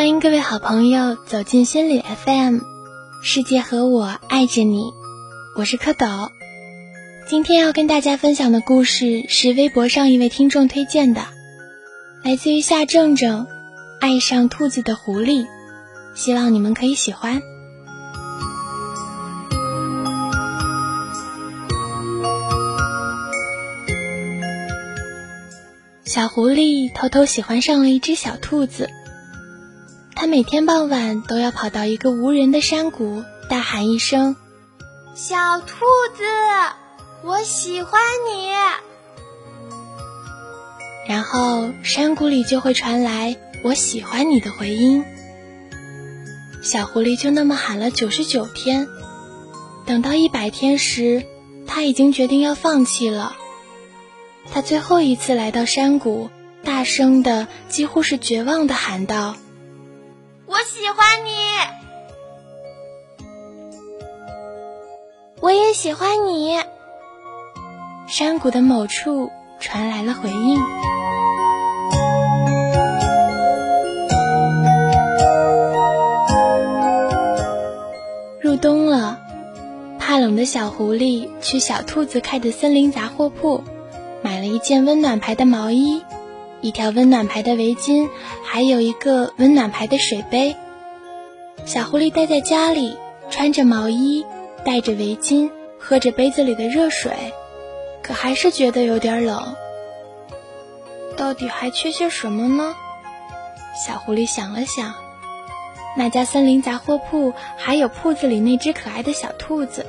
欢迎各位好朋友走进心理 FM，世界和我爱着你，我是蝌蚪。今天要跟大家分享的故事是微博上一位听众推荐的，来自于夏正正，《爱上兔子的狐狸》，希望你们可以喜欢。小狐狸偷偷喜欢上了一只小兔子，它每天傍晚都要跑到一个无人的山谷，大喊一声：“小兔子，我喜欢你。”然后山谷里就会传来“我喜欢你”的回音。小狐狸就那么喊了九十九天，等到一百天时，它已经决定要放弃了。他最后一次来到山谷，大声的，几乎是绝望的喊道：“我喜欢你，我也喜欢你。”山谷的某处传来了回应。入冬了，怕冷的小狐狸去小兔子开的森林杂货铺。买了一件温暖牌的毛衣，一条温暖牌的围巾，还有一个温暖牌的水杯。小狐狸待在家里，穿着毛衣，戴着围巾，喝着杯子里的热水，可还是觉得有点冷。到底还缺些什么呢？小狐狸想了想，那家森林杂货铺还有铺子里那只可爱的小兔子，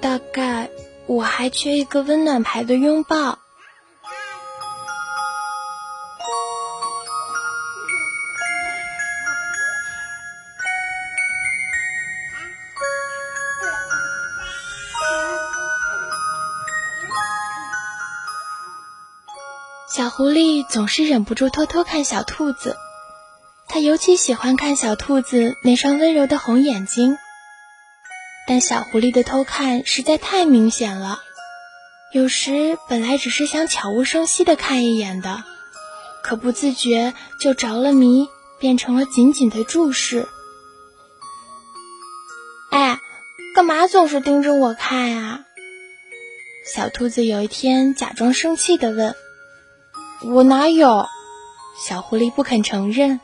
大概。我还缺一个温暖牌的拥抱。狐狸总是忍不住偷偷看小兔子，它尤其喜欢看小兔子那双温柔的红眼睛。但小狐狸的偷看实在太明显了，有时本来只是想悄无声息的看一眼的，可不自觉就着了迷，变成了紧紧的注视。哎，干嘛总是盯着我看呀？小兔子有一天假装生气的问：“我哪有？”小狐狸不肯承认。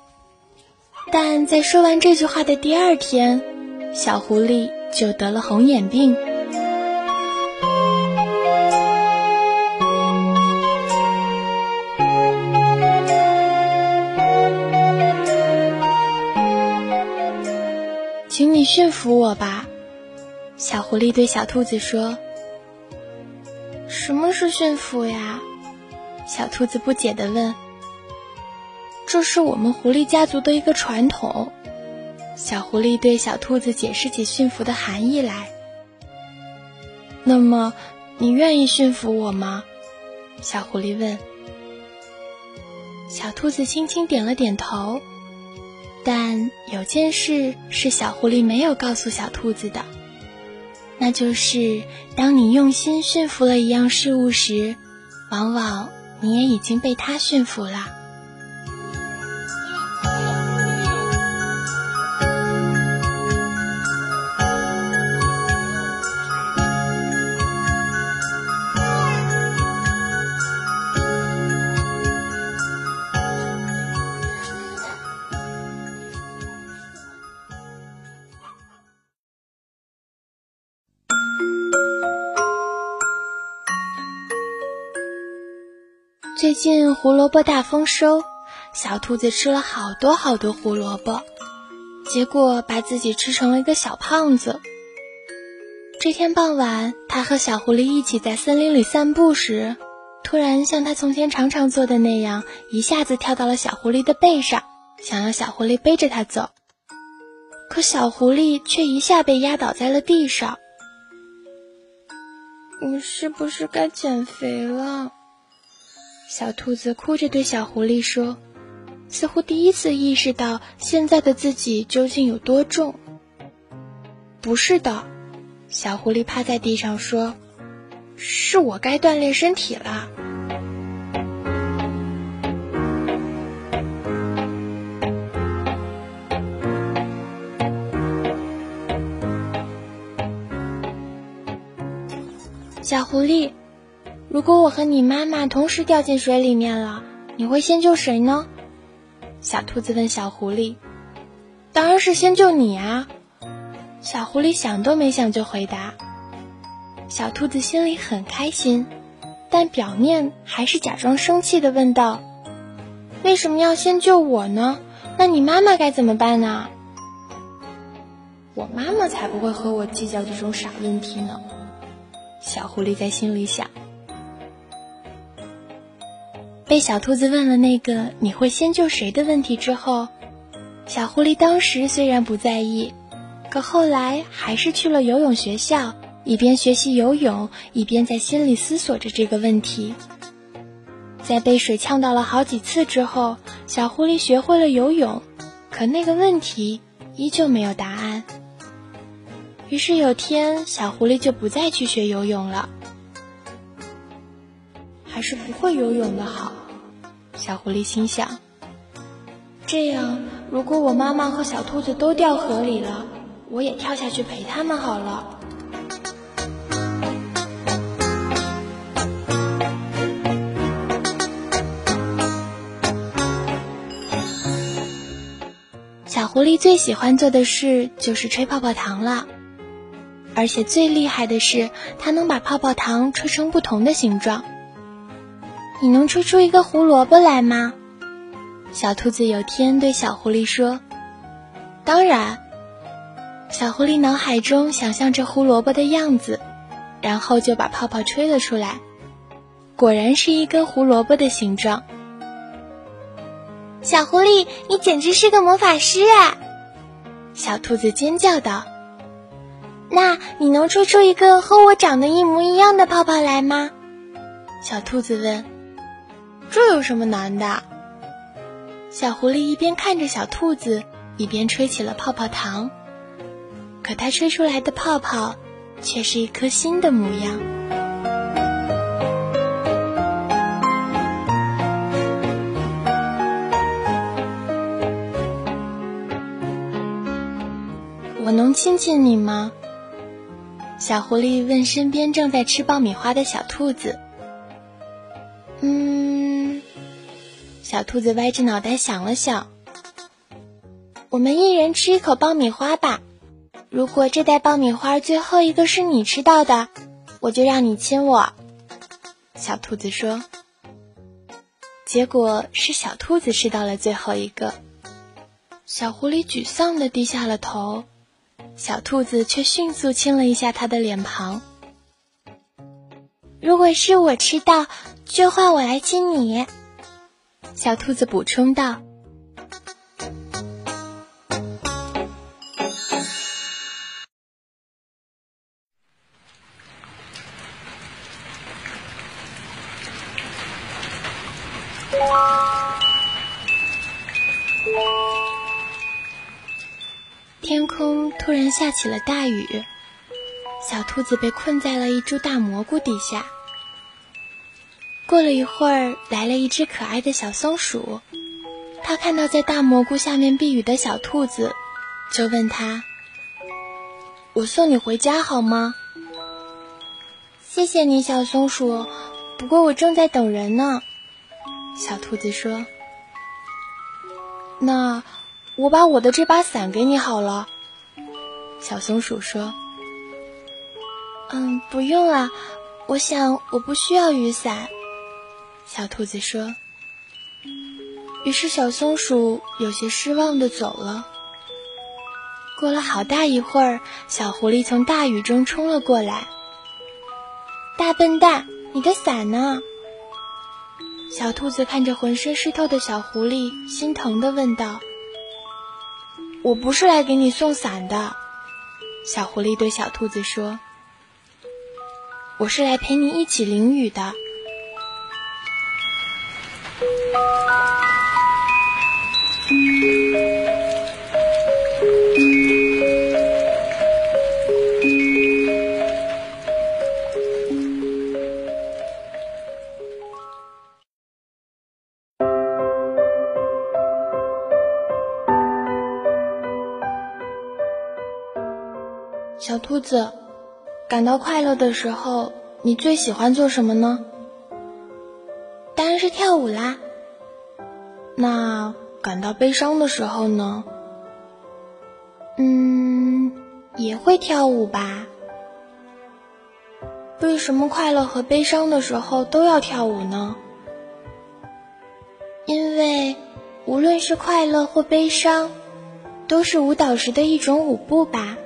但在说完这句话的第二天，小狐狸。就得了红眼病。请你驯服我吧，小狐狸对小兔子说。什么是驯服呀？小兔子不解的问。这是我们狐狸家族的一个传统。小狐狸对小兔子解释起驯服的含义来。那么，你愿意驯服我吗？小狐狸问。小兔子轻轻点了点头。但有件事是小狐狸没有告诉小兔子的，那就是当你用心驯服了一样事物时，往往你也已经被他驯服了。最近胡萝卜大丰收，小兔子吃了好多好多胡萝卜，结果把自己吃成了一个小胖子。这天傍晚，它和小狐狸一起在森林里散步时，突然像它从前常常做的那样，一下子跳到了小狐狸的背上，想要小狐狸背着它走。可小狐狸却一下被压倒在了地上。我是不是该减肥了？小兔子哭着对小狐狸说似乎第一次意识到现在的自己究竟有多重。不是的小狐狸趴在地上说是我该锻炼身体了。小狐狸如果我和你妈妈同时掉进水里面了，你会先救谁呢？小兔子问小狐狸。当然是先救你啊！小狐狸想都没想就回答。小兔子心里很开心，但表面还是假装生气的问道：“为什么要先救我呢？那你妈妈该怎么办呢？”我妈妈才不会和我计较这种傻问题呢。小狐狸在心里想。被小兔子问了那个“你会先救谁”的问题之后，小狐狸当时虽然不在意，可后来还是去了游泳学校，一边学习游泳，一边在心里思索着这个问题。在被水呛到了好几次之后，小狐狸学会了游泳，可那个问题依旧没有答案。于是有天，小狐狸就不再去学游泳了。还是不会游泳的好，小狐狸心想。这样，如果我妈妈和小兔子都掉河里了，我也跳下去陪他们好了。小狐狸最喜欢做的事就是吹泡泡糖了。而且最厉害的是，它能把泡泡糖吹成不同的形状。你能吹出一个胡萝卜来吗？小兔子有天对小狐狸说：“当然。”小狐狸脑海中想象着胡萝卜的样子，然后就把泡泡吹了出来。果然是一根胡萝卜的形状。小狐狸，你简直是个魔法师啊！小兔子尖叫道。那你能吹出一个和我长得一模一样的泡泡来吗？小兔子问。这有什么难的？小狐狸一边看着小兔子，一边吹起了泡泡糖。可它吹出来的泡泡，却是一颗心的模样。我能亲亲你吗？小狐狸问身边正在吃爆米花的小兔子：“嗯。”小兔子歪着脑袋想了想：“我们一人吃一口爆米花吧。如果这袋爆米花最后一个是你吃到的，我就让你亲我。”小兔子说。结果是小兔子吃到了最后一个。小狐狸沮丧地低下了头。小兔子却迅速亲了一下它的脸庞。如果是我吃到，就换我来亲你。小兔子补充道。天空突然下起了大雨，小兔子被困在了一株大蘑菇底下。过了一会儿，来了一只可爱的小松鼠，它看到在大蘑菇下面避雨的小兔子，就问他：“我送你回家好吗？”“谢谢你，小松鼠，不过我正在等人呢。”小兔子说。“那……”我把我的这把伞给你好了，小松鼠说。嗯，不用了，我想我不需要雨伞。小兔子说。于是小松鼠有些失望的走了。过了好大一会儿，小狐狸从大雨中冲了过来。大笨蛋，你的伞呢？小兔子看着浑身湿透的小狐狸，心疼的问道。我不是来给你送伞的，小狐狸对小兔子说：“我是来陪你一起淋雨的。”小兔子，感到快乐的时候，你最喜欢做什么呢？当然是跳舞啦。那感到悲伤的时候呢？嗯，也会跳舞吧。为什么快乐和悲伤的时候都要跳舞呢？因为无论是快乐或悲伤，都是舞蹈时的一种舞步吧。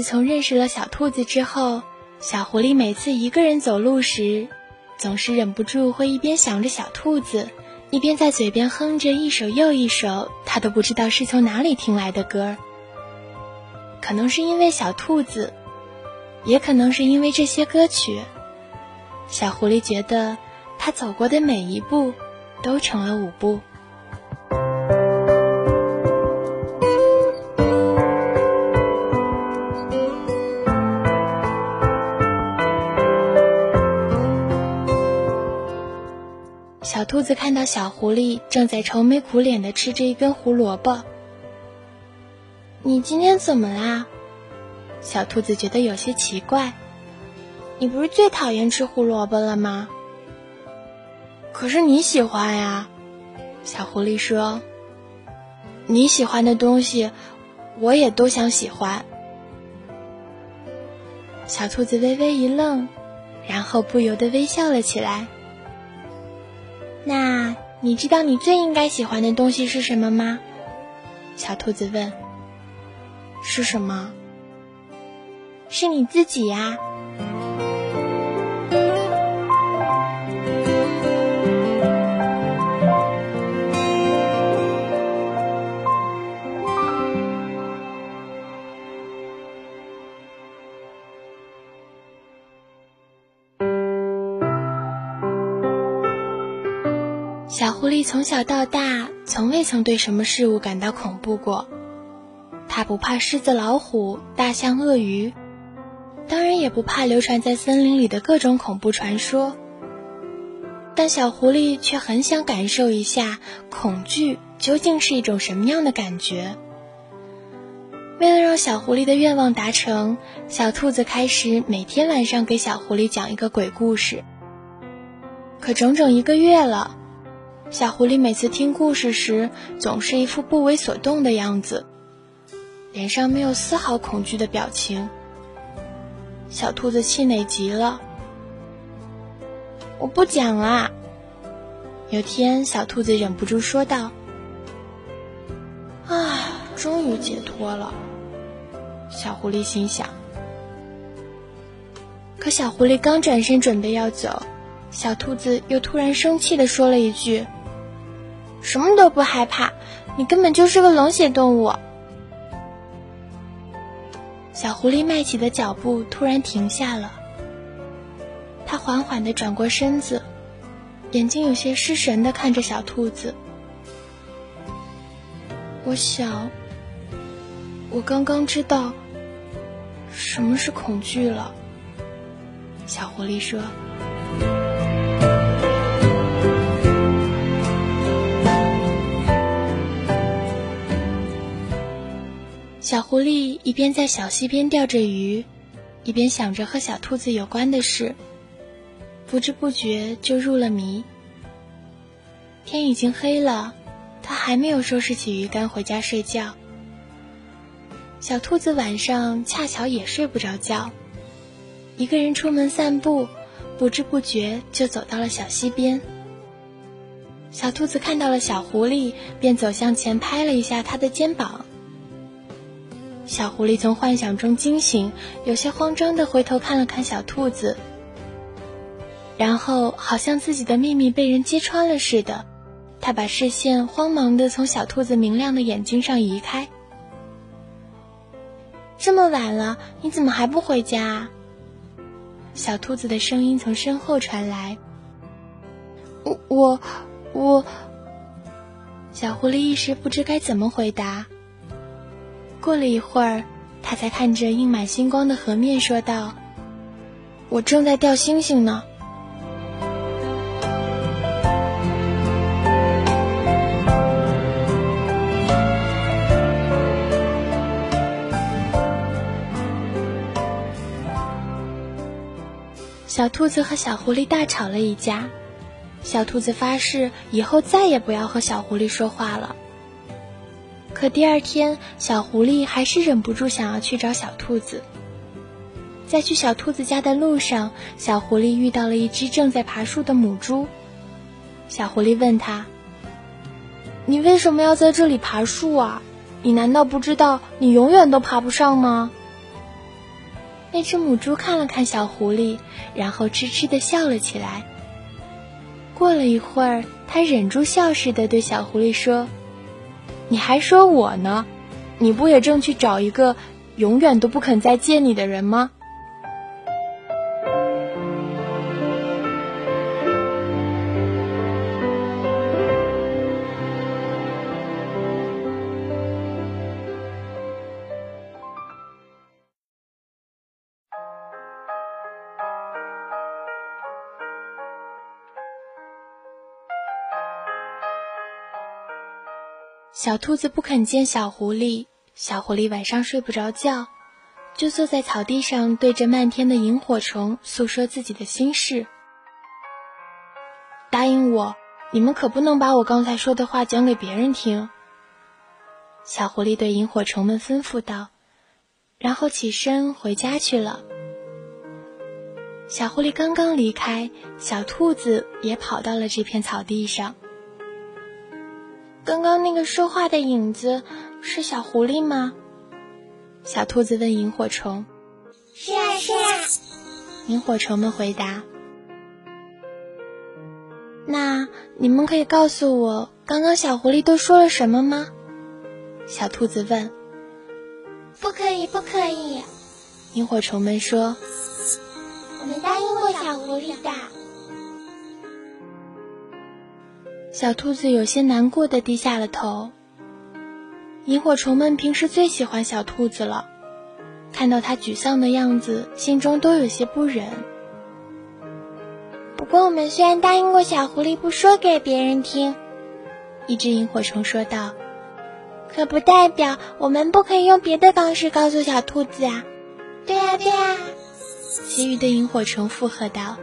自从认识了小兔子之后，小狐狸每次一个人走路时，总是忍不住会一边想着小兔子，一边在嘴边哼着一首又一首他都不知道是从哪里听来的歌。可能是因为小兔子，也可能是因为这些歌曲，小狐狸觉得它走过的每一步都成了舞步。小兔子看到小狐狸正在愁眉苦脸地吃着一根胡萝卜。你今天怎么啦？小兔子觉得有些奇怪。你不是最讨厌吃胡萝卜了吗？可是你喜欢呀，小狐狸说。你喜欢的东西，我也都想喜欢。小兔子微微一愣，然后不由得微笑了起来。那你知道你最应该喜欢的东西是什么吗？小兔子问。是什么？是你自己呀。小狐狸从小到大，从未曾对什么事物感到恐怖过。它不怕狮子、老虎、大象、鳄鱼，当然也不怕流传在森林里的各种恐怖传说。但小狐狸却很想感受一下恐惧究竟是一种什么样的感觉。为了让小狐狸的愿望达成，小兔子开始每天晚上给小狐狸讲一个鬼故事。可整整一个月了。小狐狸每次听故事时，总是一副不为所动的样子，脸上没有丝毫恐惧的表情。小兔子气馁极了。我不讲啦。有天，小兔子忍不住说道：“啊，终于解脱了。”小狐狸心想。可小狐狸刚转身准备要走，小兔子又突然生气地说了一句。什么都不害怕，你根本就是个冷血动物。小狐狸迈起的脚步突然停下了，它缓缓地转过身子，眼睛有些失神地看着小兔子。我想，我刚刚知道什么是恐惧了。小狐狸说。小狐狸一边在小溪边钓着鱼，一边想着和小兔子有关的事，不知不觉就入了迷。天已经黑了，它还没有收拾起鱼竿回家睡觉。小兔子晚上恰巧也睡不着觉，一个人出门散步，不知不觉就走到了小溪边。小兔子看到了小狐狸，便走向前拍了一下它的肩膀。小狐狸从幻想中惊醒，有些慌张地回头看了看小兔子，然后好像自己的秘密被人揭穿了似的，他把视线慌忙地从小兔子明亮的眼睛上移开。这么晚了，你怎么还不回家？小兔子的声音从身后传来。我我我……小狐狸一时不知该怎么回答。过了一会儿，他才看着映满星光的河面说道：“我正在钓星星呢。”小兔子和小狐狸大吵了一架，小兔子发誓以后再也不要和小狐狸说话了。可第二天，小狐狸还是忍不住想要去找小兔子。在去小兔子家的路上，小狐狸遇到了一只正在爬树的母猪。小狐狸问他：“你为什么要在这里爬树啊？你难道不知道你永远都爬不上吗？”那只母猪看了看小狐狸，然后痴痴的笑了起来。过了一会儿，它忍住笑似的对小狐狸说：“你还说我呢？你不也正去找一个永远都不肯再见你的人吗？”小兔子不肯见小狐狸，小狐狸晚上睡不着觉，就坐在草地上，对着漫天的萤火虫诉说自己的心事。答应我，你们可不能把我刚才说的话讲给别人听。小狐狸对萤火虫们吩咐道，然后起身回家去了。小狐狸刚刚离开，小兔子也跑到了这片草地上。刚刚那个说话的影子是小狐狸吗？小兔子问萤火虫。是啊，是啊。萤火虫们回答。那你们可以告诉我，刚刚小狐狸都说了什么吗？小兔子问。不可以，不可以。萤火虫们说。我们答应过小狐狸的。小兔子有些难过的低下了头。萤火虫们平时最喜欢小兔子了，看到它沮丧的样子，心中都有些不忍。不过，我们虽然答应过小狐狸不说给别人听，一只萤火虫说道，可不代表我们不可以用别的方式告诉小兔子啊。对呀，对呀，其余的萤火虫附和道。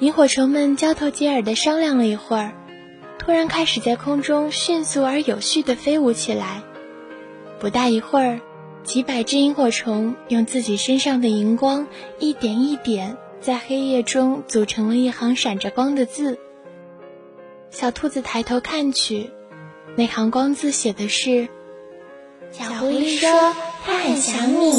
萤火虫们交头接耳地商量了一会儿，突然开始在空中迅速而有序地飞舞起来。不大一会儿，几百只萤火虫用自己身上的荧光一点一点在黑夜中组成了一行闪着光的字。小兔子抬头看去，那行光字写的是：“小狐狸说它很想你。”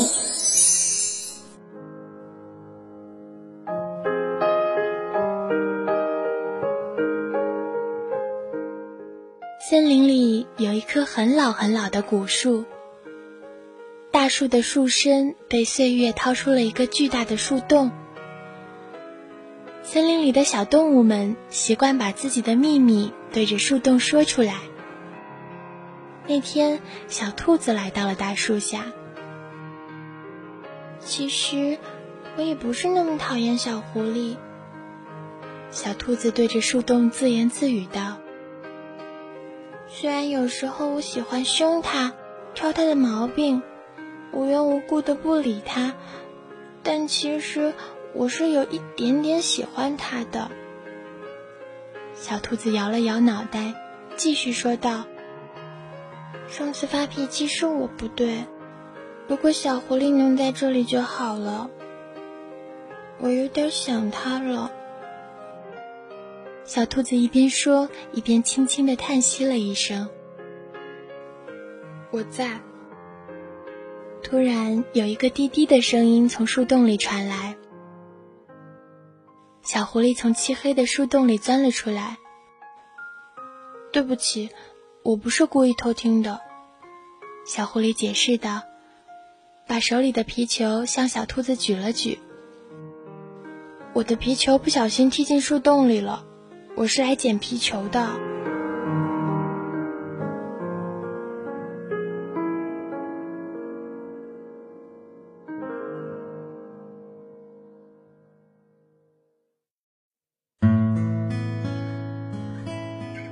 森林里有一棵很老很老的古树，大树的树身被岁月掏出了一个巨大的树洞。森林里的小动物们习惯把自己的秘密对着树洞说出来。那天，小兔子来到了大树下。其实，我也不是那么讨厌小狐狸。小兔子对着树洞自言自语道。虽然有时候我喜欢凶他，挑他的毛病，无缘无故的不理他，但其实我是有一点点喜欢他的。小兔子摇了摇脑袋，继续说道：“上次发脾气是我不对，如果小狐狸能在这里就好了。我有点想它了。”小兔子一边说，一边轻轻的叹息了一声。我在。突然，有一个滴滴的声音从树洞里传来。小狐狸从漆黑的树洞里钻了出来。对不起，我不是故意偷听的。小狐狸解释道，把手里的皮球向小兔子举了举。我的皮球不小心踢进树洞里了。我是来捡皮球的。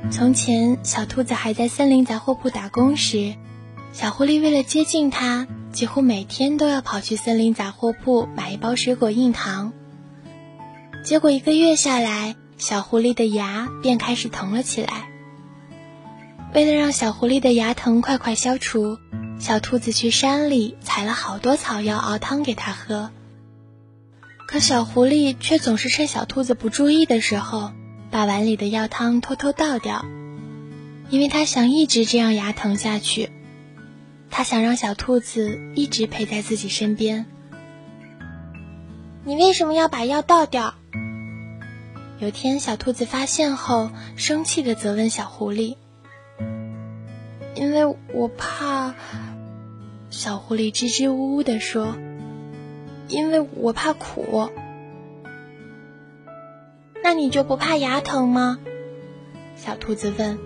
从前，小兔子还在森林杂货铺打工时，小狐狸为了接近它，几乎每天都要跑去森林杂货铺买一包水果硬糖。结果一个月下来，小狐狸的牙便开始疼了起来。为了让小狐狸的牙疼快快消除，小兔子去山里采了好多草药熬汤给它喝。可小狐狸却总是趁小兔子不注意的时候，把碗里的药汤偷偷倒掉，因为它想一直这样牙疼下去。它想让小兔子一直陪在自己身边。你为什么要把药倒掉？有天，小兔子发现后，生气的责问小狐狸：“因为我怕。”小狐狸支支吾吾的说：“因为我怕苦。”那你就不怕牙疼吗？小兔子问。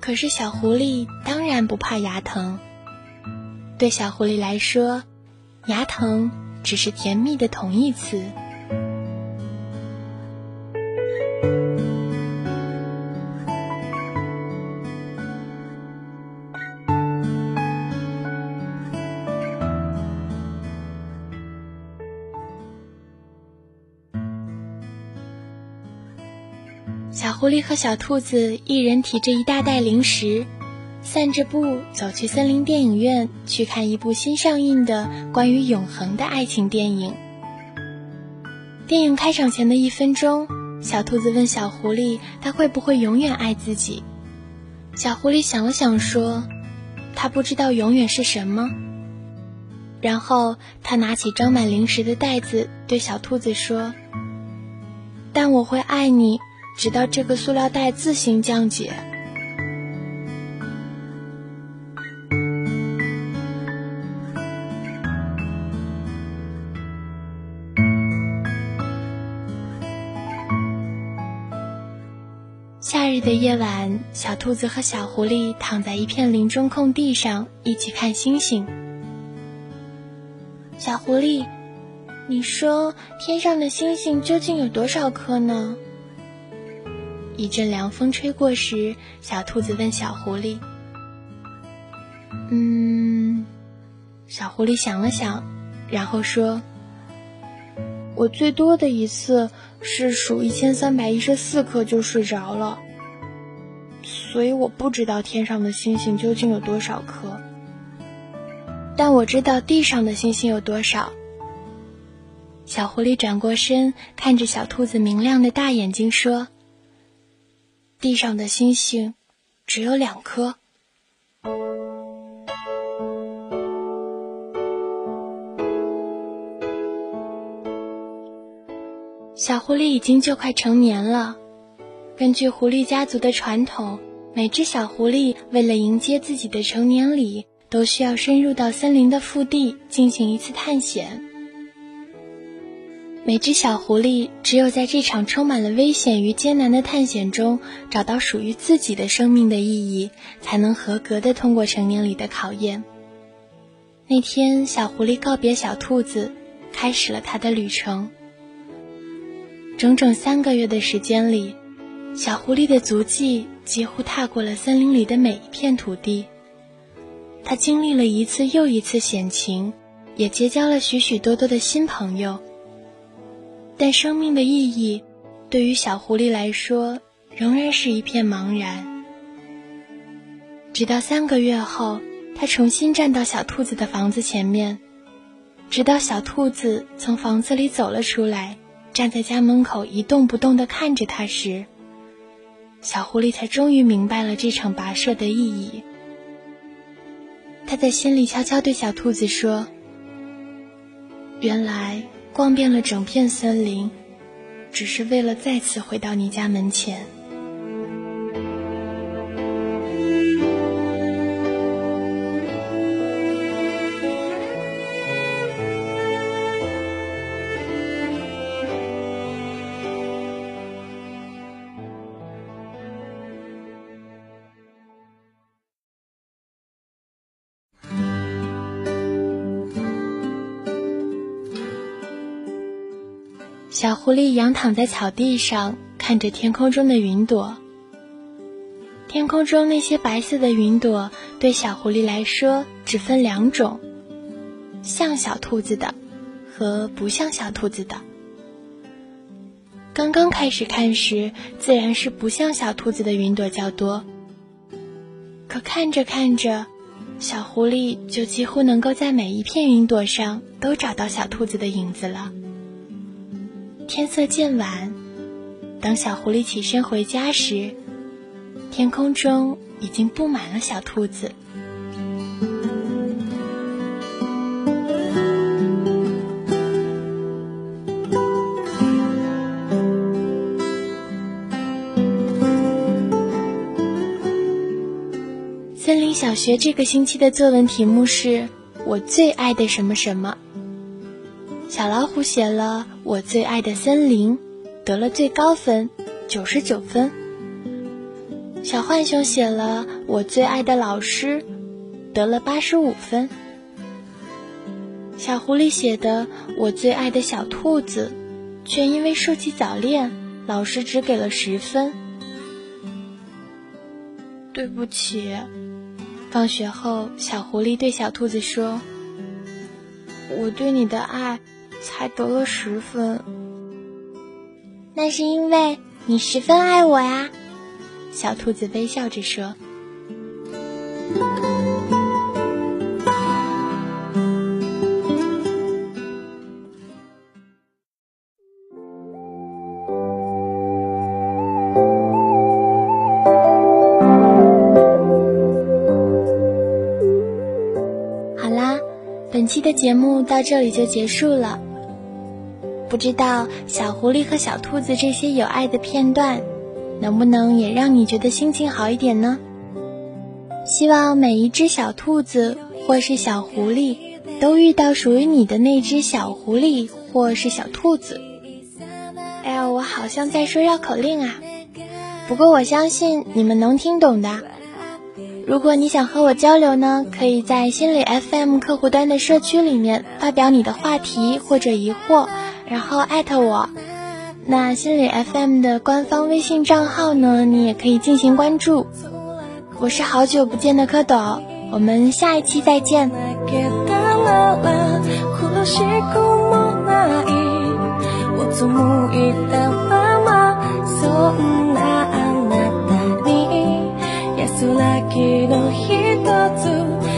可是小狐狸当然不怕牙疼。对小狐狸来说，牙疼只是甜蜜的同义词。狐狸和小兔子一人提着一大袋零食，散着步走去森林电影院去看一部新上映的关于永恒的爱情电影。电影开场前的一分钟，小兔子问小狐狸：“他会不会永远爱自己？”小狐狸想了想说：“他不知道永远是什么。”然后他拿起装满零食的袋子，对小兔子说：“但我会爱你。”直到这个塑料袋自行降解。夏日的夜晚，小兔子和小狐狸躺在一片林中空地上，一起看星星。小狐狸，你说天上的星星究竟有多少颗呢？一阵凉风吹过时，小兔子问小狐狸：“嗯。”小狐狸想了想，然后说：“我最多的一次是数一千三百一十四颗就睡着了，所以我不知道天上的星星究竟有多少颗。但我知道地上的星星有多少。”小狐狸转过身，看着小兔子明亮的大眼睛说。地上的星星只有两颗。小狐狸已经就快成年了。根据狐狸家族的传统，每只小狐狸为了迎接自己的成年礼，都需要深入到森林的腹地进行一次探险。每只小狐狸只有在这场充满了危险与艰难的探险中，找到属于自己的生命的意义，才能合格的通过成年礼的考验。那天，小狐狸告别小兔子，开始了它的旅程。整整三个月的时间里，小狐狸的足迹几乎踏过了森林里的每一片土地。它经历了一次又一次险情，也结交了许许多多的新朋友。但生命的意义，对于小狐狸来说，仍然是一片茫然。直到三个月后，它重新站到小兔子的房子前面，直到小兔子从房子里走了出来，站在家门口一动不动地看着它时，小狐狸才终于明白了这场跋涉的意义。他在心里悄悄对小兔子说：“原来。”逛遍了整片森林，只是为了再次回到你家门前。狐狸仰躺在草地上，看着天空中的云朵。天空中那些白色的云朵，对小狐狸来说只分两种：像小兔子的和不像小兔子的。刚刚开始看时，自然是不像小兔子的云朵较多。可看着看着，小狐狸就几乎能够在每一片云朵上都找到小兔子的影子了。天色渐晚，当小狐狸起身回家时，天空中已经布满了小兔子。森林小学这个星期的作文题目是我最爱的什么什么。小老虎写了我最爱的森林，得了最高分，九十九分。小浣熊写了我最爱的老师，得了八十五分。小狐狸写的我最爱的小兔子，却因为设计早恋，老师只给了十分。对不起。放学后，小狐狸对小兔子说：“我对你的爱才得了十分，那是因为你十分爱我呀。”小兔子微笑着说。好啦本期的节目到这里就结束了。不知道小狐狸和小兔子这些有爱的片段，能不能也让你觉得心情好一点呢？希望每一只小兔子或是小狐狸，都遇到属于你的那只小狐狸或是小兔子。哎呀，我好像在说绕口令啊！不过我相信你们能听懂的。如果你想和我交流呢，可以在心理 FM 客户端的社区里面发表你的话题或者疑惑，然后艾特我。那心理 FM 的官方微信账号呢，你也可以进行关注。我是好久不见的蝌蚪，我们下一期再见。安らぎの一つ与え